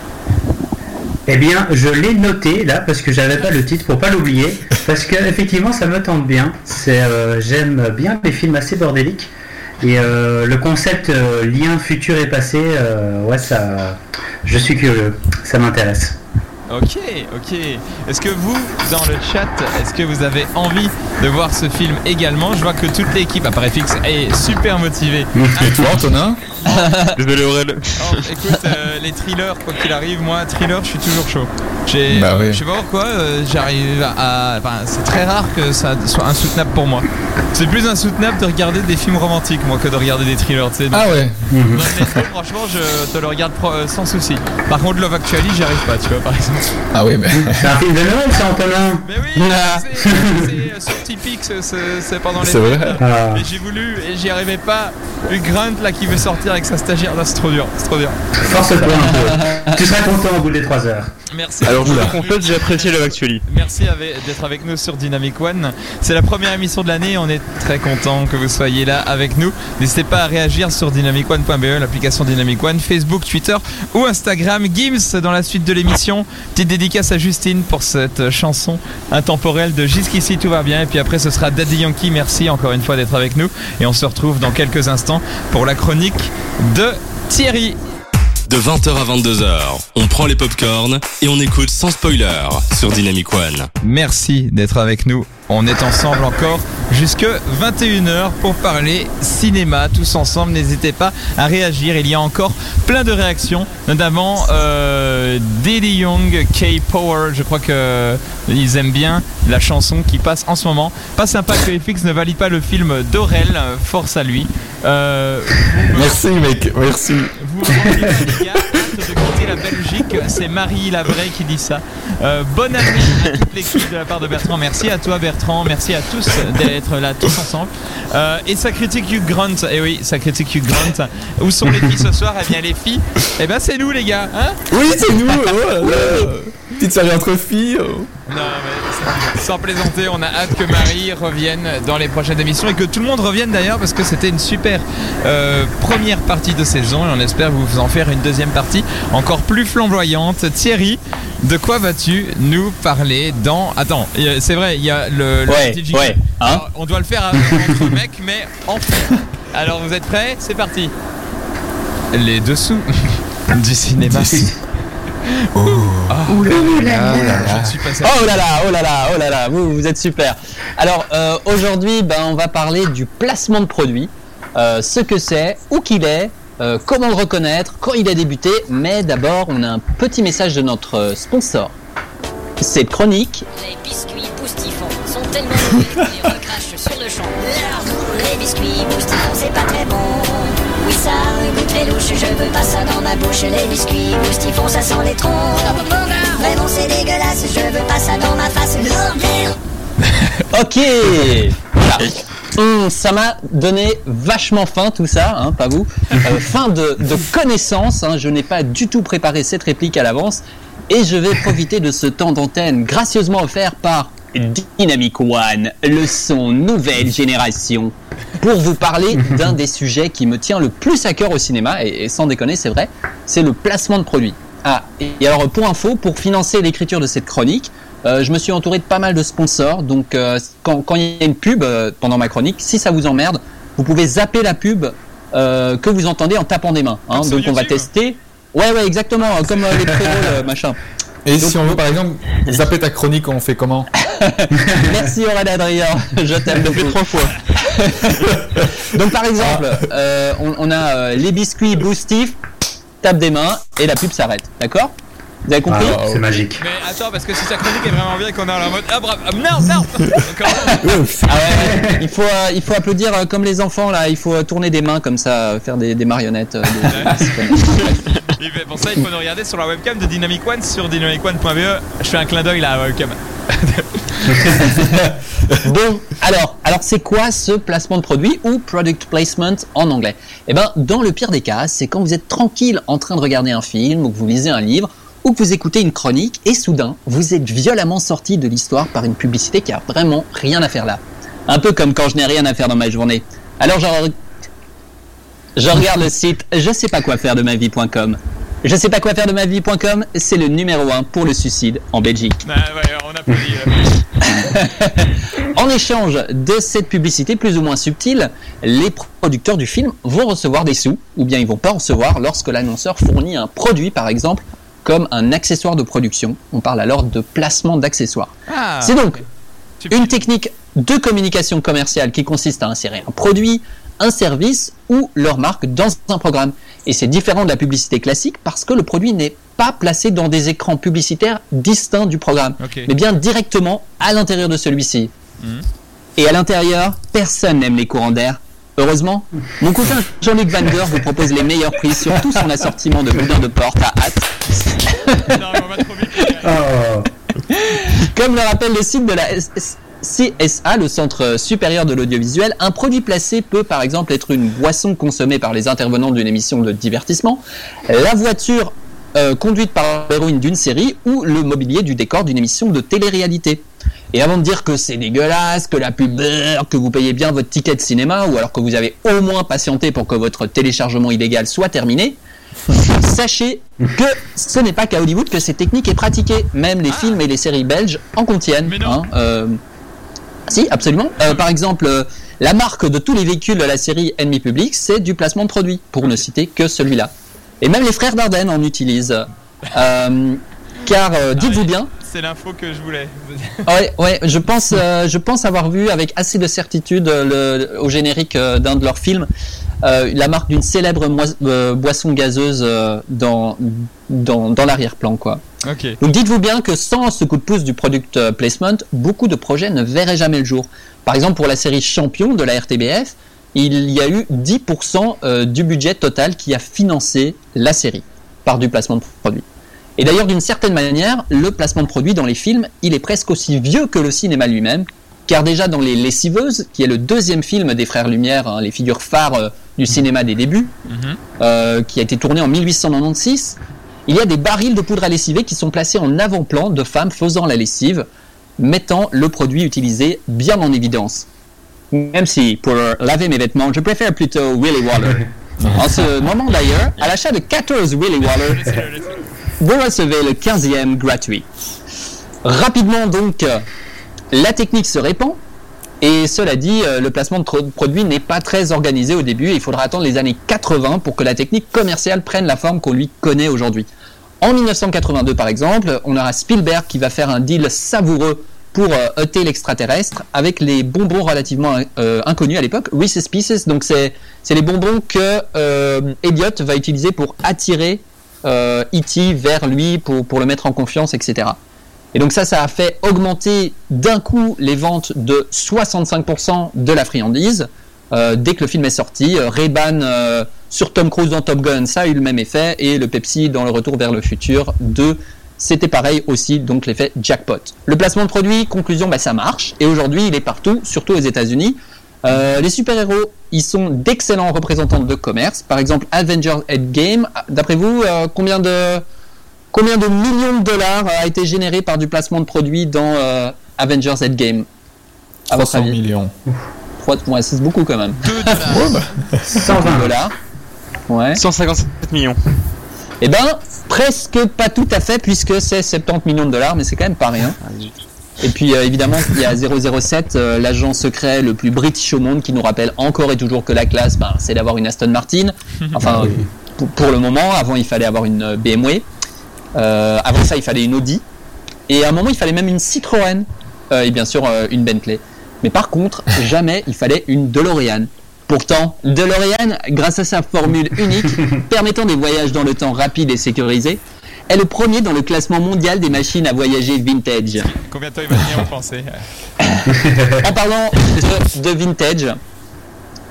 Eh bien, je l'ai noté là parce que j'avais pas le titre pour pas l'oublier. Parce que effectivement, ça me tente bien. C'est, euh, j'aime bien les films assez bordéliques et euh, le concept euh, lien futur et passé, euh, ouais, ça, je suis curieux. Ça m'intéresse. Ok, ok. Est-ce que vous, dans le chat, est-ce que vous avez envie de voir ce film également? Je vois que toute l'équipe, à Paris Fix, est super motivée. Et toi, Antonin Désolé Aurel. Oh, écoute, euh, les thrillers, quoi qu'il arrive, moi, thriller, je suis toujours chaud. J'ai, Bah oui. Je sais pas pourquoi, euh, j'arrive à. Enfin, c'est très rare que ça soit insoutenable pour moi. C'est plus insoutenable de regarder des films romantiques, moi, que de regarder des thrillers, tu sais. Ah ouais. dans le métro, franchement, je te le regarde euh, sans souci. Par contre, Love Actually, j'y arrive pas, tu vois, par exemple. Ah oui, mais. C'est un film de Noël, ça, Antonin Mais oui, Ah. c'est, sur Tipeee que c'est- pendant les C'est vrai. Ah. Mais j'ai voulu et j'y arrivais pas. Une Grunt là qui veut sortir avec sa stagiaire, là c'est trop dur, c'est trop dur. Force-toi un peu. tu seras content au bout des 3 heures. Merci. Alors je vous confesse, j'ai apprécié Love Actually. Merci d'être avec nous sur Dynamic One. C'est la première émission de l'année. On est très content que vous soyez là avec nous. N'hésitez pas à réagir sur dynamicone.be, l'application Dynamic One, Facebook, Twitter ou Instagram. Gims dans la suite de l'émission. Petite dédicace à Justine pour cette chanson intemporelle de Jusqu'ici tout va bien. Et puis après, ce sera Daddy Yankee. Merci encore une fois d'être avec nous. Et on se retrouve dans quelques instants pour la chronique de Thierry. De 20h à 22h, on prend les popcorns et on écoute sans spoiler sur Dynamic One. Merci d'être avec nous. On est ensemble encore jusque 21h pour parler cinéma tous ensemble. N'hésitez pas à réagir. Il y a encore plein de réactions, notamment euh, Diddy Young, K-Power. Je crois que ils aiment bien la chanson qui passe en ce moment. Pas sympa que FX ne valide pas le film d'Aurel. Force à lui. Euh, Merci, mec. Merci. Les de quitter la Belgique. C'est Marie qui dit ça. Bonne année à toute l'équipe de la part de Bertrand. Merci à toi Bertrand. Merci à tous d'être là tous ensemble. Et ça critique Hugh Grant. Et oui, ça critique Hugh Grant. Où sont les filles ce soir Eh bien les filles, eh ben c'est nous les gars. Hein Oui, c'est nous. Oh. Petite série entre filles. oh. non mais sans plaisanter, on a hâte que Marie revienne dans les prochaines émissions et que tout le monde revienne d'ailleurs parce que c'était une super euh, première partie de saison et on espère vous en faire une deuxième partie encore plus flamboyante. Thierry, de quoi vas-tu nous parler dans... Attends, c'est vrai, il y a le... le Ouais, petit jingle. ouais, hein Alors, on doit le faire entre mecs, mais enfin. Alors vous êtes prêts? C'est parti. Les dessous du cinéma. Oh. Ouh là là. je ne suis pas Oh là là, oh là là, oh là là, vous, vous êtes super. Alors euh, aujourd'hui, ben, on va parler du placement de produit, euh, ce que c'est, où qu'il est, euh, comment le reconnaître, quand il a débuté. Mais d'abord, on a un petit message de notre sponsor. Cette chronique, Les biscuits boostifons sont tellement mauvais qu'ils recrachent sur le champ. Les biscuits boostifons, c'est pas très bon. Ça goûte les louches, je veux pas ça dans ma bouche. Les biscuits boostifons, ça sent les troncs. Vraiment, c'est dégueulasse, je veux pas ça dans ma face. Ok Voilà. Hum, ça m'a donné vachement faim tout ça, hein, pas vous. Euh, faim de, de connaissances, hein, je n'ai pas du tout préparé cette réplique à l'avance. Et je vais profiter de ce temps d'antenne gracieusement offert par Dynamic One, le son nouvelle génération, pour vous parler d'un des sujets qui me tient le plus à cœur au cinéma, et, et sans déconner c'est vrai, c'est le placement de produits. Ah, et alors pour info, pour financer l'écriture de cette chronique, euh, je me suis entouré de pas mal de sponsors, donc euh, quand, quand il y a une pub euh, pendant ma chronique, si ça vous emmerde, vous pouvez zapper la pub euh, que vous entendez en tapant des mains. hein. Sur Donc on va YouTube. tester. Ouais, ouais, exactement, comme les euh, machin. Et Donc- si on veut, par exemple, zapper ta chronique, on fait comment Merci Aurélien Adrien, je t'aime fait beaucoup. trois fois. Donc par exemple, euh, on, on a euh, les biscuits boostifs, tape des mains et la pub s'arrête, d'accord? Vous avez compris Ah, c'est magique. Mais attends, parce que si sa chronique est vraiment bien et qu'on est en mode ah bravo, ah, non, non Encore. Ah ouais, il faut euh, il faut applaudir euh, comme les enfants là, il faut euh, tourner des mains comme ça, euh, faire des, des marionnettes. euh, des- fait- Pour ça, il faut nous regarder sur la webcam de Dynamic One sur dynamicone.be. Je fais un clin d'œil là à la webcam. Bon, alors, alors c'est quoi ce placement de produit ou product placement en anglais? Eh ben, dans le pire des cas, c'est quand vous êtes tranquille en train de regarder un film ou que vous lisez un livre ou que vous écoutez une chronique et soudain, vous êtes violemment sorti de l'histoire par une publicité qui a vraiment rien à faire là. Un peu comme quand je n'ai rien à faire dans ma journée. Alors, genre, je regarde le site je sais pas quoi faire de ma vie.com. Je sais pas quoi faire de ma vie.com, c'est le numéro 1 pour le suicide en Belgique. Ah, ouais, on applaudit. euh. En échange de cette publicité plus ou moins subtile, les producteurs du film vont recevoir des sous, ou bien ils vont pas recevoir lorsque l'annonceur fournit un produit, par exemple, comme un accessoire de production. On parle alors de placement d'accessoires. Ah, C'est donc une technique de communication commerciale qui consiste à insérer un produit, un service ou leur marque dans un programme. Et c'est différent de la publicité classique parce que le produit n'est pas placé dans des écrans publicitaires distincts du programme, mais bien directement à l'intérieur de celui-ci. Mhm. Et à l'intérieur, personne n'aime les courants d'air. Heureusement, mon cousin Jean-Luc Van Der vous propose les meilleurs prix sur tout son assortiment de boudins de porte à hâte Non, mais on va trop vite. Oh, Comme le rappelle le site de la CSA, le Centre supérieur de l'audiovisuel, un produit placé peut par exemple être une boisson consommée par les intervenants d'une émission de divertissement, la voiture euh, conduite par l'héroïne d'une série ou le mobilier du décor d'une émission de télé-réalité. Et avant de dire que c'est dégueulasse, que la pub que vous payez bien votre ticket de cinéma, ou alors que vous avez au moins patienté pour que votre téléchargement illégal soit terminé, sachez que ce n'est pas qu'à Hollywood que cette technique est pratiquée. Même les Ah. films et les séries belges en contiennent. Mais non. hein, euh, si, absolument. Euh, par exemple, euh, la marque de tous les véhicules de la série Ennemi Public, c'est du placement de produit, pour ne citer que celui-là. Et même les frères Dardenne en utilisent. Car euh, dites-vous bien, C'est l'info que je voulais. Ouais, ouais, je pense, euh, je pense avoir vu avec assez de certitude euh, le, au générique euh, d'un de leurs films euh, la marque d'une célèbre boisson gazeuse dans, dans, dans l'arrière-plan, quoi. Donc dites-vous bien que sans ce coup de pouce du product placement, beaucoup de projets ne verraient jamais le jour. Par exemple, pour la série Champion de la RTBF, il y a eu 10% euh, du budget total qui a financé la série par du placement de produit. Et d'ailleurs, d'une certaine manière, le placement de produit dans les films, il est presque aussi vieux que le cinéma lui-même, car déjà dans Les Lessiveuses, qui est le deuxième film des Frères Lumière, hein, les figures phares euh, du cinéma des débuts, Mhm. euh, qui a été tourné en 1896, il y a des barils de poudre à lessiver qui sont placés en avant-plan de femmes faisant la lessive, mettant le produit utilisé bien en évidence. Même si, pour laver mes vêtements, je préfère plutôt Willy Waller. En ce moment d'ailleurs, à l'achat de 14 Willy Waller. Vous recevez le 15e gratuit. Rapidement donc, euh, la technique se répand. Et cela dit, euh, le placement de tro- produit n'est pas très organisé au début. Il faudra attendre les années 80 pour que la technique commerciale prenne la forme qu'on lui connaît aujourd'hui. En 1982, par exemple, on aura Spielberg qui va faire un deal savoureux pour euh, ôter l'extraterrestre avec les bonbons relativement inconnus à l'époque, Reese's Pieces. Donc c'est les bonbons que euh, va utiliser pour attirer euh, E.T. vers lui pour, le mettre en confiance, etc. Et donc ça, ça a fait augmenter d'un coup les ventes de 65% de la friandise. Euh, dès que le film est sorti, euh, Ray-Ban euh, sur Tom Cruise dans Top Gun, ça a eu le même effet, et le Pepsi dans le Retour vers le futur 2, c'était pareil aussi, donc l'effet jackpot. Le placement de produit, conclusion, bah, ça marche, et aujourd'hui il est partout, surtout aux États-Unis. Euh, les super-héros, ils sont d'excellents représentants de commerce. Par exemple, Avengers Endgame. D'après vous, euh, combien de combien de millions de dollars a été généré par du placement de produits dans euh, Avengers Endgame? À votre 300 avis? millions. Trois- ouais, c'est beaucoup quand même. 2 dollars. 120. dollars. Ouais. 157 millions. Eh ben, presque pas tout à fait, puisque c'est 70 millions de dollars, mais c'est quand même pas rien. Et puis euh, évidemment, il y a 007, euh, l'agent secret le plus british au monde, qui nous rappelle encore et toujours que la classe, ben, c'est d'avoir une Aston Martin. Enfin, Oui. pour, pour le moment, avant il fallait avoir une euh, BMW. Euh, avant ça, il fallait une Audi. Et à un moment, il fallait même une Citroën. Euh, et bien sûr, euh, une Bentley. Mais par contre, jamais il fallait une DeLorean. Pourtant, DeLorean, grâce à sa formule unique, permettant des voyages dans le temps rapides et sécurisés, est le premier dans le classement mondial des machines à voyager vintage. Combien de temps il va venir en penser En parlant de, vintage,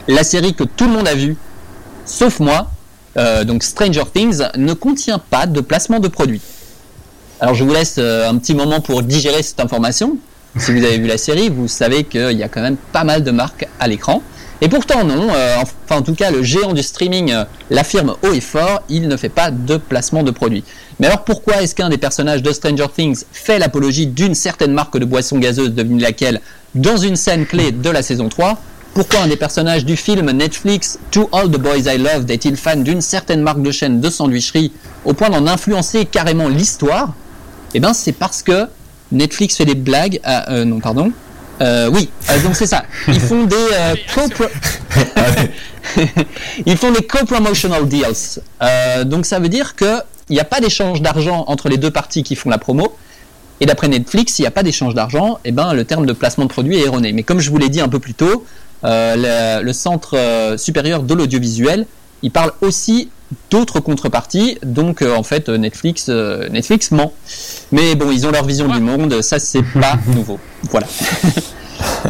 la série que tout le monde a vue, sauf moi, euh, donc Stranger Things, ne contient pas de placement de produit. Alors je vous laisse euh, un petit moment pour digérer cette information. Si vous avez vu la série, vous savez qu'il y a quand même pas mal de marques à l'écran. Et pourtant non, euh, enfin en tout cas le géant du streaming euh, l'affirme haut et fort, il ne fait pas de placement de produit. Mais alors pourquoi est-ce qu'un des personnages de Stranger Things fait l'apologie d'une certaine marque de boisson gazeuse, devinez laquelle, dans une scène clé de la saison 3 Pourquoi un des personnages du film Netflix To All the Boys I Loved est-il fan d'une certaine marque de chaîne de sandwicherie au point d'en influencer carrément l'histoire? Eh bien c'est parce que Netflix fait des blagues à... euh, non pardon. Euh, oui, euh, donc c'est ça. Ils font des euh, co-pro- Ils font des co-promotional deals. Euh, donc ça veut dire que il n'y a pas d'échange d'argent entre les deux parties qui font la promo. Et d'après Netflix, s'il n'y a pas d'échange d'argent, eh ben, le terme de placement de produit est erroné. Mais comme je vous l'ai dit un peu plus tôt, euh, le, le Centre euh, supérieur de l'audiovisuel, il parle aussi d'autres contreparties. Donc euh, en fait, Netflix, Netflix ment. Mais bon, ils ont leur vision du monde, ça c'est pas nouveau. Voilà.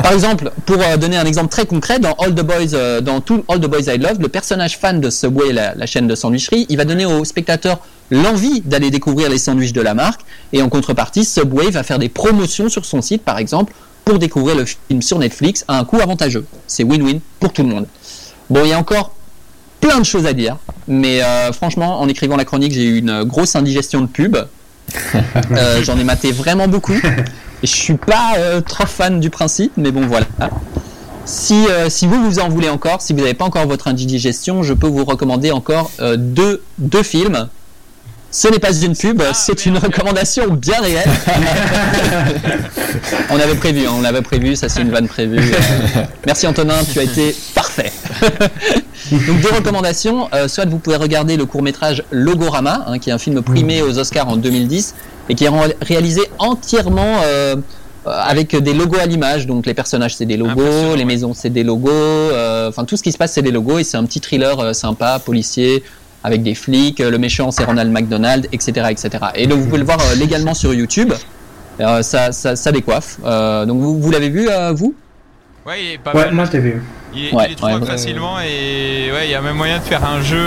Par exemple, pour donner un exemple très concret, dans All the Boys, dans tout All the Boys I Love, le personnage fan de Subway, la, la chaîne de sandwicherie, il va donner aux spectateurs l'envie d'aller découvrir les sandwichs de la marque, et en contrepartie, Subway va faire des promotions sur son site, par exemple, pour découvrir le film sur Netflix à un coût avantageux. C'est win-win pour tout le monde. Bon, il y a encore plein de choses à dire, mais euh, franchement, en écrivant la chronique, j'ai eu une grosse indigestion de pub. Euh, J'en ai maté vraiment beaucoup. Et je suis pas euh, trop fan du principe, mais bon voilà. Si, si vous vous en voulez encore, si vous n'avez pas encore votre indigestion, je peux vous recommander encore deux, deux films. Ce n'est pas une pub, c'est une recommandation bien réelle. on avait prévu, on l'avait prévu, ça c'est une vanne prévue. Euh, merci Antonin, tu as été parfait. Donc deux recommandations, euh, soit vous pouvez regarder le court métrage Logorama, hein, qui est un film primé aux Oscars en 2010 et qui est ré- réalisé entièrement euh, avec des logos à l'image. Donc les personnages c'est des logos, Impressionnant, les maisons c'est des logos, euh, enfin tout ce qui se passe c'est des logos et c'est un petit thriller sympa, policier avec des flics. euh, Le méchant c'est Ronald McDonald, etc., etc. Et donc vous pouvez le voir euh, légalement sur YouTube. Euh, ça, ça, ça décoiffe. Euh, donc vous, vous l'avez vu euh, vous? Ouais, il est pas Ouais, mal. moi je l'ai vu. Il est, Ouais, il est ouais, facilement et ouais, il y a même moyen de faire un jeu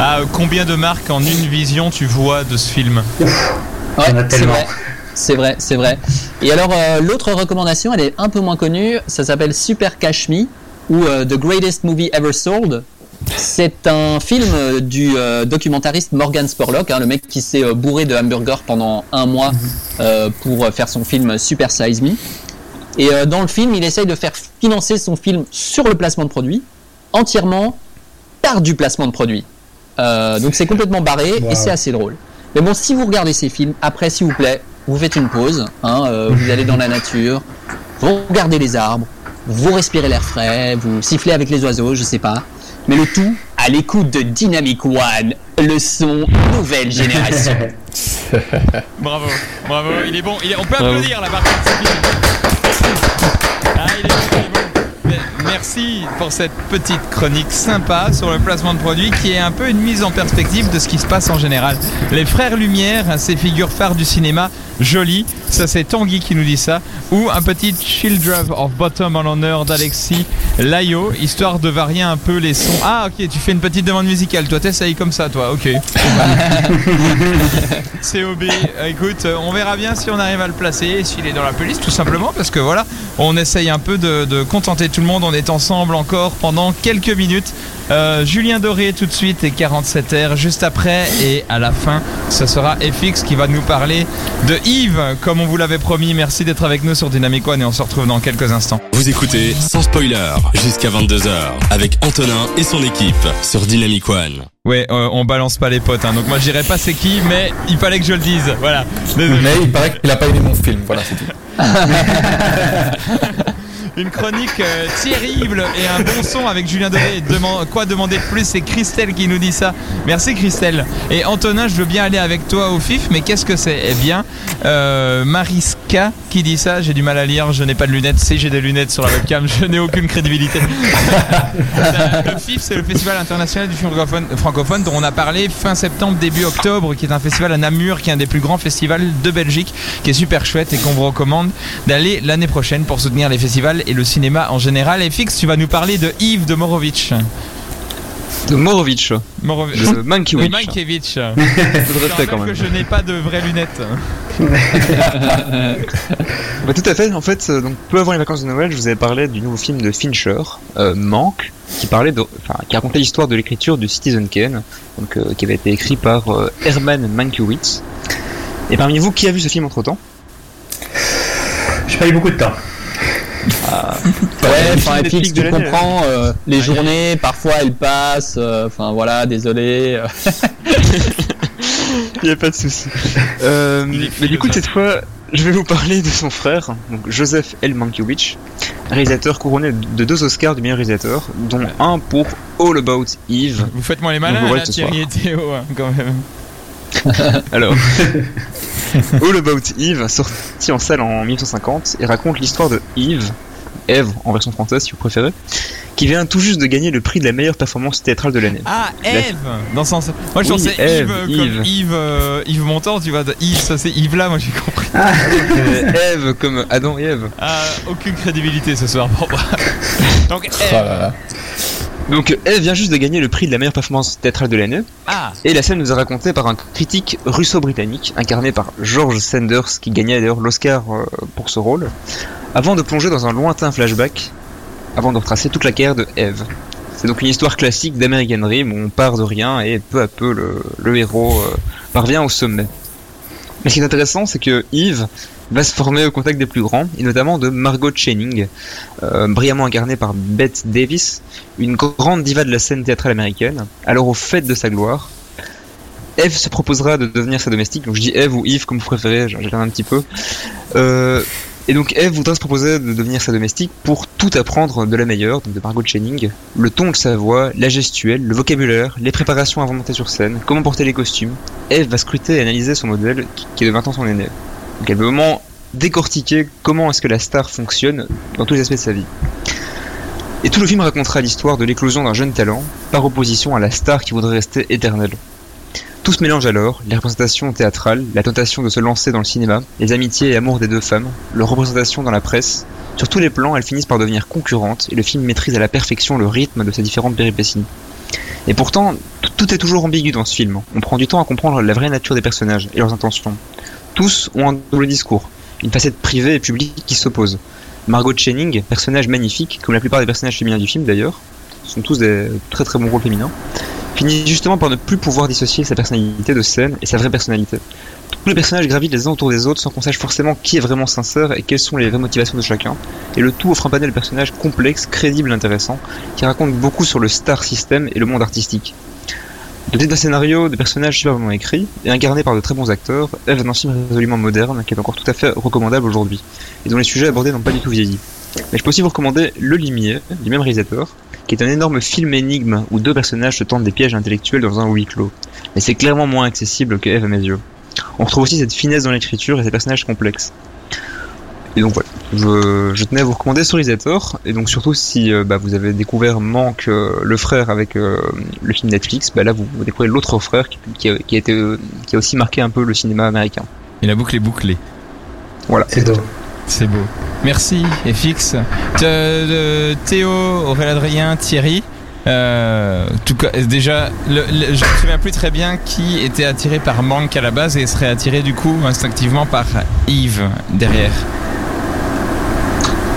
à euh, combien de marques en une vision tu vois de ce film? Ouais, c'est vrai. C'est vrai, c'est vrai. Et alors, euh, l'autre recommandation, elle est un peu moins connue. Ça s'appelle Super Cash Me ou euh, The Greatest Movie Ever Sold. C'est un film du euh, documentariste Morgan Spurlock, hein, le mec qui s'est euh, bourré de hamburgers pendant un mois euh, pour euh, faire son film Super Size Me. Et dans le film, il essaye de faire financer son film sur le placement de produit, entièrement par du placement de produit. Donc c'est complètement barré et c'est assez drôle. Mais bon, si vous regardez ces films, après, s'il vous plaît, vous faites une pause, hein, vous allez dans la nature, vous regardez les arbres, vous respirez l'air frais, vous sifflez avec les oiseaux, je sais pas. Mais le tout à l'écoute de Dynamic One, le son nouvelle génération. Bravo, bravo, il est bon. Il est- On peut Bravo. applaudir la partie de ce film. Ah, il est bon, il est bon. Mais Merci pour cette petite chronique sympa sur le placement de produits qui est un peu une mise en perspective de ce qui se passe en général. Les frères Lumière, ces figures phares du cinéma, jolies, ça c'est Tanguy qui nous dit ça, ou un petit Children of Bottom en l'honneur d'Alexis Layo, histoire de varier un peu les sons. Ah ok, tu fais une petite demande musicale, toi t'essayes comme ça toi, ok. COB, écoute, on verra bien si on arrive à le placer et s'il est dans la playlist, tout simplement parce que voilà, on essaye un peu de, de contenter tout le monde. On est ensemble encore pendant quelques minutes. Euh, Julien Doré tout de suite et 47R juste après et à la fin, ce sera FX qui va nous parler de Yves, comme on vous l'avait promis. Merci d'être avec nous sur Dynamic One et on se retrouve dans quelques instants. Vous écoutez sans spoiler jusqu'à 22h avec Antonin et son équipe sur Dynamic One. Ouais, euh, on balance pas les potes, hein. donc moi je dirais pas c'est qui, mais il fallait que je le dise. Voilà. Désolé. Mais il paraît qu'il a pas aimé mon film, voilà, c'est tout. Une chronique euh, terrible et un bon son avec Julien Doré. Quoi demander de plus? C'est Christelle qui nous dit ça. Merci Christelle. Et Antonin, je veux bien aller avec toi au FIF, mais qu'est-ce que c'est? Eh bien, euh, Mariska qui dit ça. J'ai du mal à lire, je n'ai pas de lunettes. Si j'ai des lunettes sur la webcam, je n'ai aucune crédibilité. le FIF, c'est le Festival international du francophone dont on a parlé fin septembre, début octobre, qui est un festival à Namur, qui est un des plus grands festivals de Belgique, qui est super chouette et qu'on vous recommande d'aller l'année prochaine pour soutenir les festivals et le cinéma en général. Et Fix, tu vas nous parler de Yves de Morovitch. De Morovitch. De Mankiewicz. Mankiewicz. De Je que même. je n'ai pas de vraies lunettes. Bah, tout à fait. En fait, euh, donc peu avant les vacances de Noël, je vous avais parlé du nouveau film de Fincher, euh, Manque, qui parlait, de, enfin, qui racontait l'histoire de l'écriture de Citizen Kane, donc euh, qui avait été écrit par euh, Herman Mankiewicz. Et parmi vous, qui a vu ce film entre temps J'ai pas eu beaucoup de temps. Ouais, les enfin, Netflix tu comprends, euh, les journées, parfois elles passent, euh, enfin voilà, désolé. euh. Il n'y a pas de souci. Euh, mais du coup, cette fois, je vais vous parler de son frère, donc Joseph L. Mankiewicz, réalisateur couronné de deux Oscars du meilleur réalisateur, dont un pour All About Eve. Vous faites moi les malins, vous voyez là, Thierry et Théo, hein, quand même. Alors, All About Eve, sorti en salle en 1950, et raconte l'histoire de Eve, Eve en version française si vous préférez, qui vient tout juste de gagner le prix de la meilleure performance théâtrale de l'année. Ah, Eve Dans ce sens. Moi, je Oui, pensais Yves Yves. comme Yves, euh, Yves Montand, tu vois. Yves, ça c'est Yves là, moi j'ai compris. Euh, Eve comme Adam et Eve. Ah, aucune crédibilité ce soir pour moi. Donc, Oh là là. Donc Eve vient juste de gagner le prix de la meilleure performance théâtrale de l'année, Ah, et la scène nous est racontée par un critique russo-britannique, incarné par George Sanders, qui gagnait d'ailleurs l'Oscar euh, pour ce rôle, avant de plonger dans un lointain flashback, avant de retracer toute la carrière de Eve. C'est donc une histoire classique d'American Dream où on part de rien et peu à peu le, le héros euh, parvient au sommet. Mais ce qui est intéressant, c'est que Eve va se former au contact des plus grands, et notamment de Margot Channing, euh, brillamment incarnée par Bette Davis, une grande diva de la scène théâtrale américaine, alors au fait de sa gloire. Eve se proposera de devenir sa domestique, donc je dis Eve ou Eve comme vous préférez, j'alterne un petit peu. Euh, et donc Eve voudra se proposer de devenir sa domestique pour tout apprendre de la meilleure, donc de Margot Channing, le ton de sa voix, la gestuelle, le vocabulaire, les préparations avant de monter sur scène, comment porter les costumes. Eve va scruter et analyser son modèle qui- est de 20 ans son aîné. Donc elle veut vraiment décortiquer comment est-ce que la star fonctionne dans tous les aspects de sa vie. Et tout le film racontera l'histoire de l'éclosion d'un jeune talent, par opposition à la star qui voudrait rester éternelle. Tout se mélange alors, les représentations théâtrales, la tentation de se lancer dans le cinéma, les amitiés et amours des deux femmes, leur représentation dans la presse. Sur tous les plans, elles finissent par devenir concurrentes et le film maîtrise à la perfection le rythme de ces différentes péripéties. Et pourtant, tout est toujours ambigu dans ce film. On prend du temps à comprendre la vraie nature des personnages et leurs intentions. Tous ont un double discours, une facette privée et publique qui s'oppose. Margot Channing, personnage magnifique, comme la plupart des personnages féminins du film d'ailleurs, sont tous des très très bons rôles féminins, finit justement par ne plus pouvoir dissocier sa personnalité de scène et sa vraie personnalité. Tous les personnages gravitent les uns autour des autres sans qu'on sache forcément qui est vraiment sincère et quelles sont les vraies motivations de chacun. Et le tout offre un panel de personnages complexes, crédibles, intéressants, qui racontent beaucoup sur le star system et le monde artistique. Doté d'un scénario, de personnages superbement écrits et incarnés par de très bons acteurs, Eve est un film résolument moderne qui est encore tout à fait recommandable aujourd'hui et dont les sujets abordés n'ont pas du tout vieilli. Mais je peux aussi vous recommander Le Limier, du même réalisateur, qui est un énorme film énigme où deux personnages se tentent des pièges intellectuels dans un huis clos. Mais c'est clairement moins accessible que Eve à mes yeux. On retrouve aussi cette finesse dans l'écriture et ces personnages complexes. Et donc voilà, je, je tenais à vous recommander ce réalisateur, et donc surtout si euh, bah, vous avez découvert Manque, euh, le frère avec euh, le film Netflix, bah là vous, vous découvrez l'autre frère qui, qui a, qui a été, qui a aussi marqué un peu le cinéma américain. Et la boucle est bouclée. Voilà. C'est beau. C'est beau. Merci, FX. Théo, Aurélien Adrien, Thierry. Euh, tout cas, déjà, le- le- je me souviens plus très bien qui était attiré par Manque à la base et serait attiré du coup instinctivement par Yves derrière.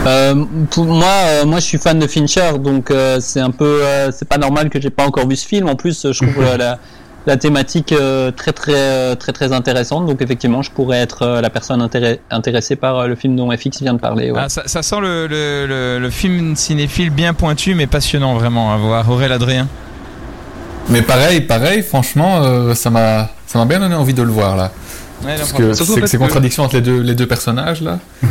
Euh, pour moi, euh, moi, je suis fan de Fincher, donc c'est un peu, c'est pas normal que j'ai pas encore vu ce film. En plus, je trouve la, la thématique euh, très, très, euh, très, très intéressante. Donc effectivement, je pourrais être euh, la personne intéré- intéressée par euh, le film dont FX vient de parler. ouais. Ah, ça, ça sent le, le- le- le film cinéphile bien pointu mais passionnant vraiment à voir. Aurélien Adrien? Mais pareil, pareil, franchement, euh, ça m'a ça m'a bien donné envie de le voir là. Ouais, Parce que c'est contradictions entre les deux, les deux personnages là.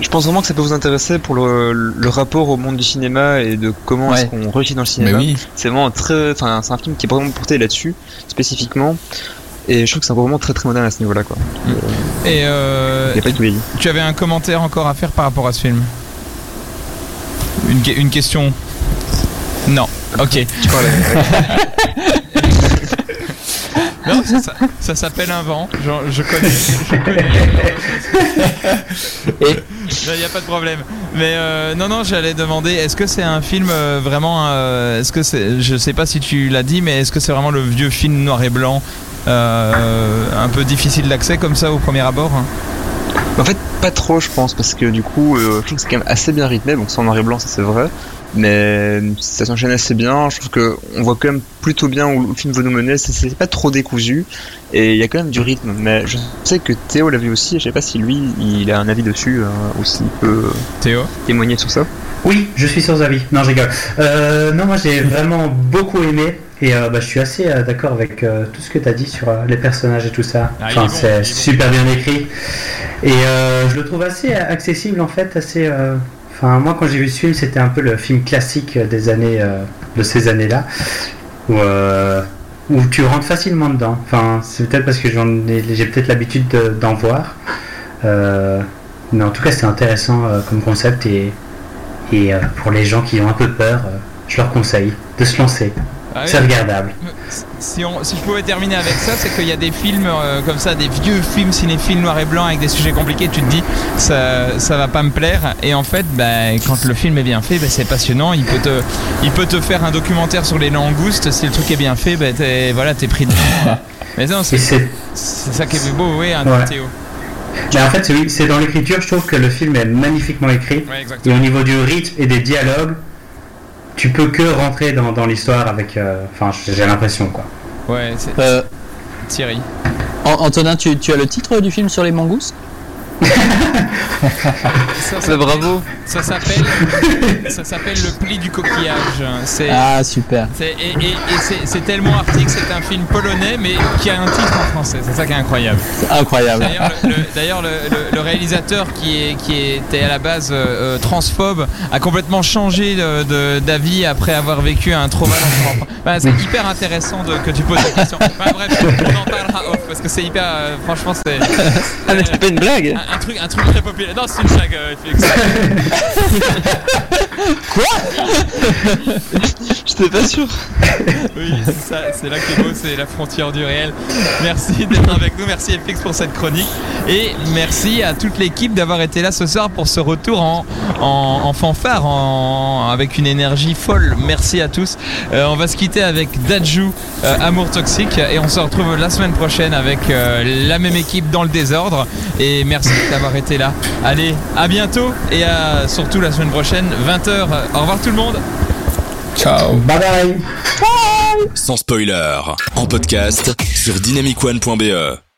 je pense vraiment que ça peut vous intéresser pour le, le rapport au monde du cinéma et de comment Ouais. est-ce qu'on réussit dans le cinéma. oui. C'est vraiment très, enfin, c'est un film qui est vraiment porté là-dessus spécifiquement. Et je trouve que c'est vraiment très très moderne à ce niveau-là, quoi. Et euh, Il n'y a pas de tout vieilli. tu avais un commentaire encore à faire par rapport à ce film? Une, une question? Non. Ok. Tu parles. Non, ça, ça- ça s'appelle un vent. Genre, je connais. Je connais. Il n'y a pas de problème. Mais euh, non, non, j'allais demander, est-ce que c'est un film euh, vraiment... euh, est-ce que c'est... Je sais pas si tu l'as dit, mais est-ce que c'est vraiment le vieux film noir et blanc euh, un peu difficile d'accès comme ça au premier abord hein? En fait, pas trop, je pense, parce que du coup, euh, je trouve que c'est quand même assez bien rythmé. Bon, c'est en noir et blanc, ça c'est vrai, mais ça s'enchaîne assez bien. Je trouve que on voit quand même plutôt bien où le film veut nous mener. C'est- C'est pas trop décousu et il y a quand même du rythme. Mais je sais que Théo l'a vu aussi. Et je sais pas si lui, il a un avis dessus euh, ou s'il peut Théo témoigner sur ça. Oui, je suis sans avis. Non, je rigole. Euh, non, moi j'ai vraiment beaucoup aimé et euh, bah, je suis assez euh, d'accord avec euh, tout ce que tu as dit sur euh, les personnages et tout ça. Ah, enfin, c'est super bien écrit et euh, je le trouve assez accessible en fait, assez. euh, Enfin, moi quand j'ai vu ce film, c'était un peu le film classique des années euh, de ces années-là où, tu rentres facilement dedans. Enfin, c'est peut-être parce que j'en ai, j'ai peut-être l'habitude de- d'en voir. Mais en tout cas, c'est intéressant comme concept et pour les gens qui ont un peu peur, je leur conseille de se lancer. Ah oui. C'est regardable. si, on, si je pouvais terminer avec ça, c'est qu'il y a des films euh, comme ça, des vieux films cinéphiles noir et blanc avec des sujets compliqués, tu te dis ça, ça va pas me plaire. Et en fait, bah, quand le film est bien fait, bah, c'est passionnant. Il peut, te, il peut te faire un documentaire sur les langoustes. Si le truc est bien fait, bah, t'es voilà, t'es pris dedans. Mais non, c'est c'est, c'est ça qui est beau, oui, un Ouais. Théo. mais en fait, c'est, c'est dans l'écriture, je trouve que le film est magnifiquement écrit. Ouais, Et au niveau du rythme et des dialogues, tu peux que rentrer dans, dans l'histoire avec. euh, Enfin, j'ai l'impression quoi. Ouais, c'est Euh, Thierry. An- Antonin, tu, tu as le titre du film sur les mangoustes Ça, C'est bravo. Ça s'appelle, ça s'appelle le pli du coquillage. C'est Ah, super. C'est- et, et- et c'est- c'est tellement arctique, c'est un film polonais, mais qui a un titre en français. C'est ça qui est incroyable. C'est incroyable. D'ailleurs, le, le- d'ailleurs, le- le- le réalisateur qui, est, qui était à la base euh, euh, transphobe a complètement changé de- de- d'avis après avoir vécu un trauma. Bah, c'est hyper intéressant de- que tu poses cette question. Bah, bref, on en parlera off parce que c'est hyper. euh, franchement, c'est Ah, mais c'est pas une blague. un, un truc, un truc très populaire. Non, c'est une blague, euh, Félix. J'étais pas sûr. Oui, c'est ça, c'est là que est beau, c'est la frontière du réel. Merci d'être avec nous, merci FX pour cette chronique et merci à toute l'équipe d'avoir été là ce soir pour ce retour en, en, en fanfare, en, avec une énergie folle. Merci à tous. Euh, on va se quitter avec Dajou, euh, Amour Toxique et on se retrouve la semaine prochaine avec euh, la même équipe dans le désordre et merci d'avoir été là. Allez, à bientôt et à, surtout la semaine prochaine, 20h. Au revoir tout le monde. Ciao. Bye bye Sans spoiler, en podcast sur dynamicone.be.